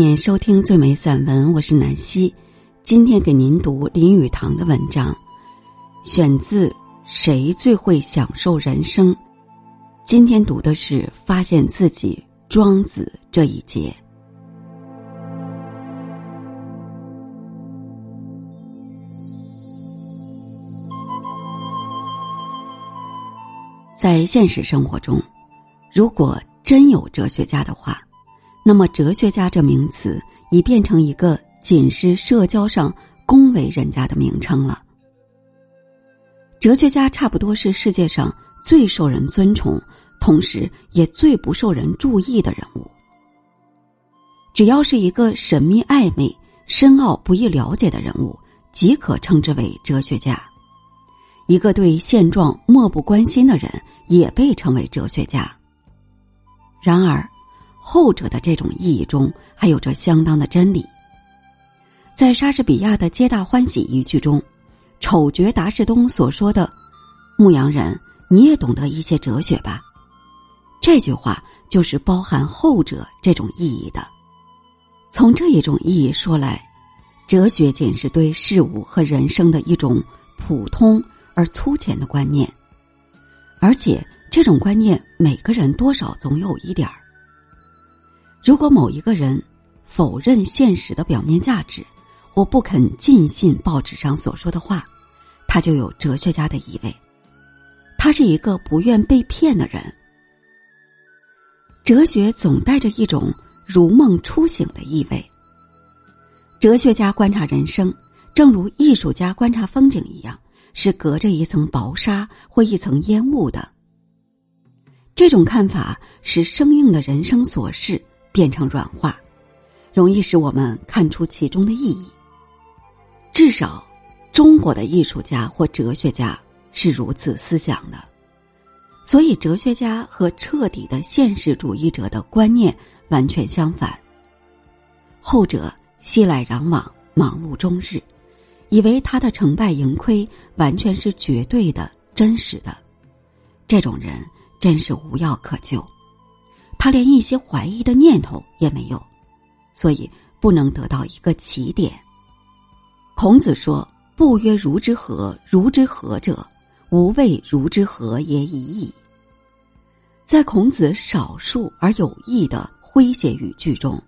迎收听最美散文，我是南希。今天给您读林语堂的文章，选自《谁最会享受人生》。今天读的是发现自己庄子这一节。在现实生活中，如果真有哲学家的话。那么，哲学家这名词已变成一个仅是社交上恭维人家的名称了。哲学家差不多是世界上最受人尊崇，同时也最不受人注意的人物。只要是一个神秘暧昧、深奥不易了解的人物，即可称之为哲学家；一个对现状漠不关心的人，也被称为哲学家。然而。后者的这种意义中还有着相当的真理。在莎士比亚的《皆大欢喜》一句中，丑角达士东所说的“牧羊人，你也懂得一些哲学吧？”这句话就是包含后者这种意义的。从这一种意义说来，哲学仅是对事物和人生的一种普通而粗浅的观念，而且这种观念每个人多少总有一点儿。如果某一个人否认现实的表面价值，或不肯尽信报纸上所说的话，他就有哲学家的意味。他是一个不愿被骗的人。哲学总带着一种如梦初醒的意味。哲学家观察人生，正如艺术家观察风景一样，是隔着一层薄纱或一层烟雾的。这种看法使生硬的人生琐事。变成软化，容易使我们看出其中的意义。至少，中国的艺术家或哲学家是如此思想的。所以，哲学家和彻底的现实主义者的观念完全相反。后者熙来攘往，忙碌终日，以为他的成败盈亏完全是绝对的、真实的。这种人真是无药可救。他连一些怀疑的念头也没有，所以不能得到一个起点。孔子说：“不曰如之何，如之何者，无谓如之何也已矣。”在孔子少数而有益的诙谐语句中，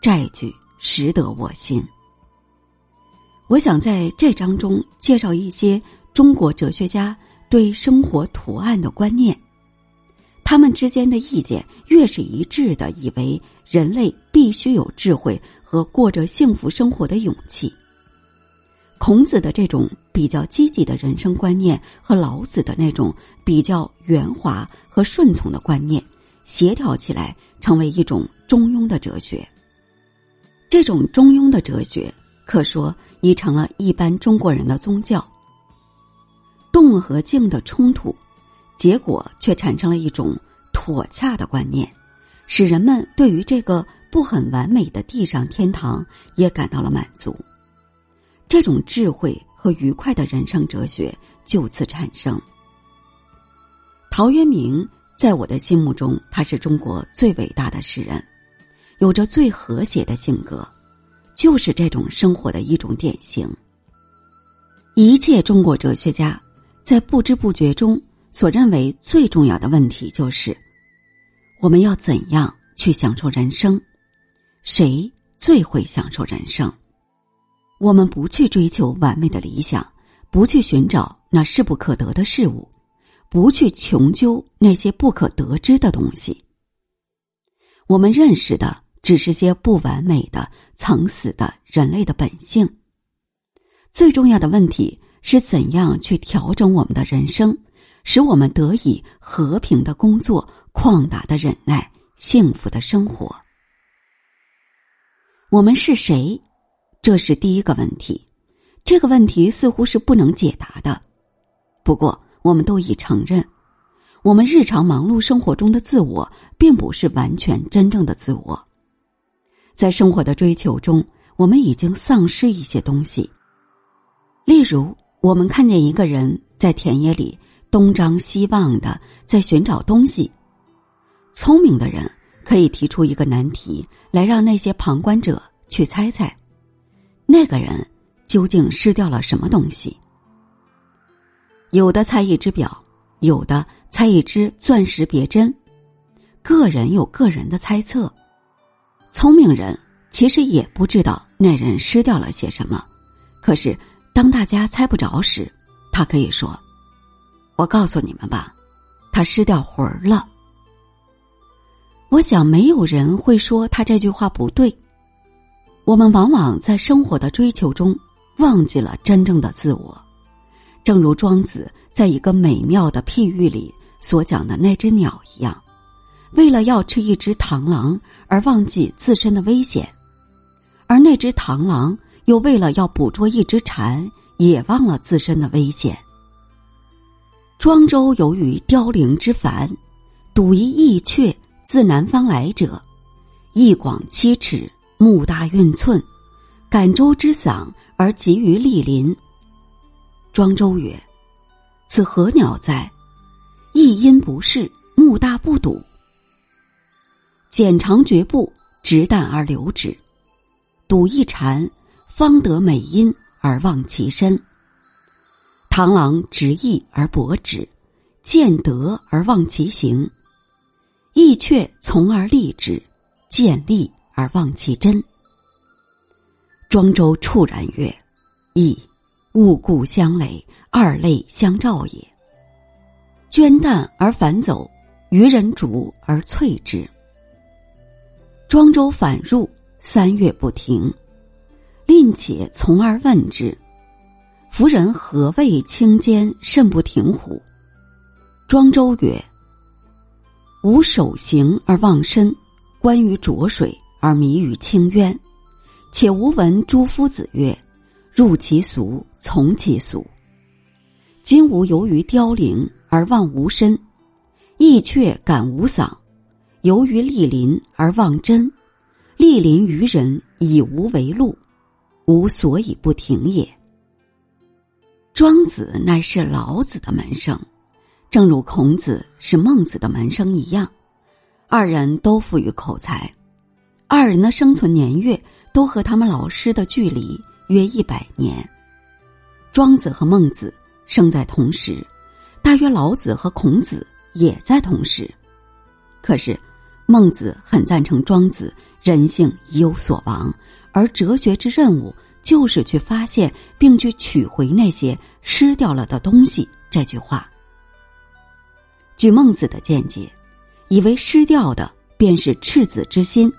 这句实得我心。我想在这章中介绍一些中国哲学家对生活图案的观念。他们之间的意见越是一致的，以为人类必须有智慧和过着幸福生活的勇气。孔子的这种比较积极的人生观念和老子的那种比较圆滑和顺从的观念协调起来，成为一种中庸的哲学。这种中庸的哲学，可说已成了一般中国人的宗教。动和静的冲突。结果却产生了一种妥洽的观念，使人们对于这个不很完美的地上天堂也感到了满足。这种智慧和愉快的人生哲学就此产生。陶渊明在我的心目中，他是中国最伟大的诗人，有着最和谐的性格，就是这种生活的一种典型。一切中国哲学家在不知不觉中。所认为最重要的问题就是：我们要怎样去享受人生？谁最会享受人生？我们不去追求完美的理想，不去寻找那势不可得的事物，不去穷究那些不可得知的东西。我们认识的只是些不完美的、曾死的人类的本性。最重要的问题是怎样去调整我们的人生？使我们得以和平的工作、旷达的忍耐、幸福的生活。我们是谁？这是第一个问题。这个问题似乎是不能解答的。不过，我们都已承认，我们日常忙碌生活中的自我，并不是完全真正的自我。在生活的追求中，我们已经丧失一些东西。例如，我们看见一个人在田野里。东张西望的在寻找东西，聪明的人可以提出一个难题来，让那些旁观者去猜猜，那个人究竟失掉了什么东西。有的猜一只表，有的猜一只钻石别针，个人有个人的猜测。聪明人其实也不知道那人失掉了些什么，可是当大家猜不着时，他可以说：“我告诉你们吧，他失掉魂儿了。”我想没有人会说他这句话不对。我们往往在生活的追求中忘记了真正的自我。正如庄子在一个美妙的譬喻里所讲的那只鸟一样，为了要吃一只螳螂而忘记自身的危险，而那只螳螂又为了要捕捉一只蝉，也忘了自身的危险。庄周由于凋零之繁，睹一翼雀自南方来者，翼广七尺，目大运寸，感舟之嗓而集于莅林。庄周曰：“此何鸟哉？一音不适，目大不睹。剪长绝步，直弹而留之。睹一蝉，方得美音而忘其身。螳螂执翼而搏之，见得而忘其形。翼雀从而立之，见利而忘其真。”庄周触然曰：“亦。”物故相累，二类相照也。捐淡而反走，渔人逐而瘁之。庄周反入，三月不停。令且从而问之：“夫人何谓清坚，甚不停乎？”庄周曰：“吾守行而忘身，观于浊水而迷于清渊。且吾闻诸夫子曰。”入其俗，从其俗。今吾由于凋零而忘无身，亦却感无嗓；由于莅临而忘真，莅临于人以无为路，无所以不停也。庄子乃是老子的门生，正如孔子是孟子的门生一样，二人都富于口才，二人的生存年月都和他们老师的距离。约一百年，庄子和孟子生在同时，大约老子和孔子也在同时。可是，孟子很赞成庄子“人性已有所亡，而哲学之任务就是去发现并去取回那些失掉了的东西”这句话。据孟子的见解，以为失掉的便是赤子之心。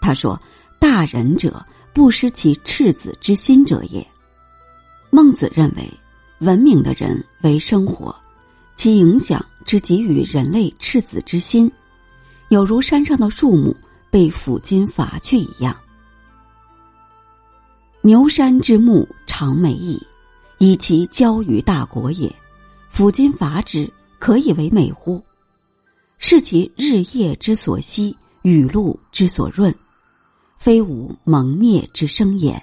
他说：“大仁者。”不失其赤子之心者也。孟子认为，文明的人为生活，其影响之给予人类赤子之心，有如山上的树木被斧金伐去一样。牛山之木长美矣，以其交于大国也。斧金伐之，可以为美乎？是其日夜之所息，雨露之所润。非吾蒙灭之生也，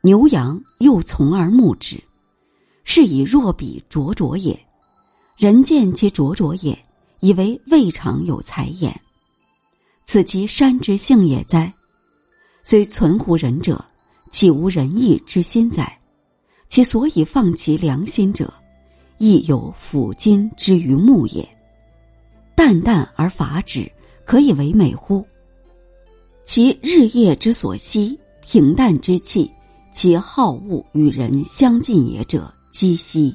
牛羊又从而牧之，是以若彼灼灼也。人见其灼灼也，以为未尝有才焉。此其山之性也哉？虽存乎人者，岂无仁义之心哉？其所以放其良心者，亦有抚今之于木也。淡淡而伐之，可以为美乎？其日夜之所息，平淡之气，其好恶与人相近也者，积息。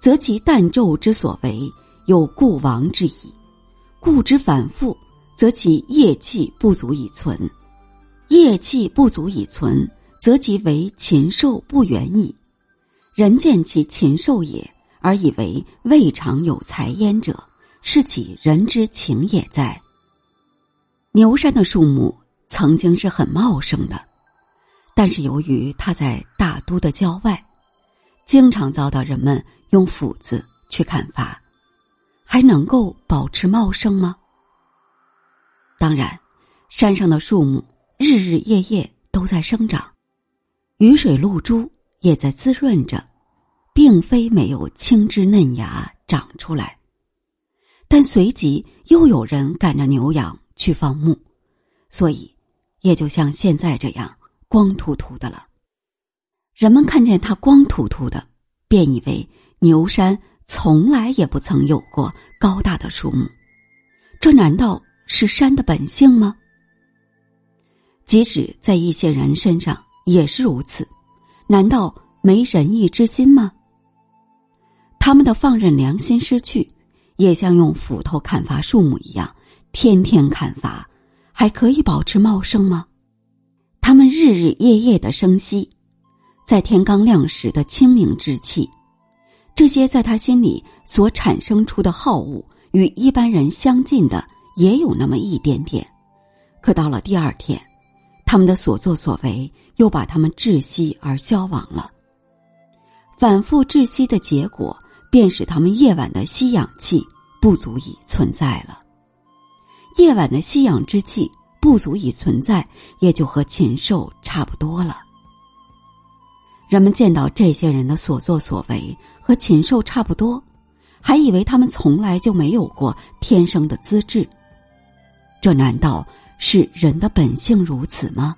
则其淡昼之所为，有故亡之矣。故之反复，则其业气不足以存；业气不足以存，则其为禽兽不远矣。人见其禽兽也，而以为未尝有才焉者，是其人之情也哉？牛山的树木曾经是很茂盛的，但是由于它在大都的郊外，经常遭到人们用斧子去砍伐，还能够保持茂盛吗？当然，山上的树木日日夜夜都在生长，雨水露珠也在滋润着，并非没有青枝嫩芽长出来，但随即又有人赶着牛羊去放牧，所以也就像现在这样光秃秃的了。人们看见它光秃秃的，便以为牛山从来也不曾有过高大的树木。这难道是山的本性吗？即使在一些人身上也是如此，难道没仁义之心吗？他们的放任良心失去，也像用斧头砍伐树木一样，天天砍伐，还可以保持茂盛吗？他们日日夜夜的生息，在天刚亮时的清明之气，这些在他心里所产生出的好恶，与一般人相近的也有那么一点点，可到了第二天，他们的所作所为又把他们窒息而消亡了。反复窒息的结果。便使他们夜晚的吸氧气不足以存在了。夜晚的吸氧之气不足以存在，也就和禽兽差不多了。人们见到这些人的所作所为和禽兽差不多，还以为他们从来就没有过天生的资质。这难道是人的本性如此吗？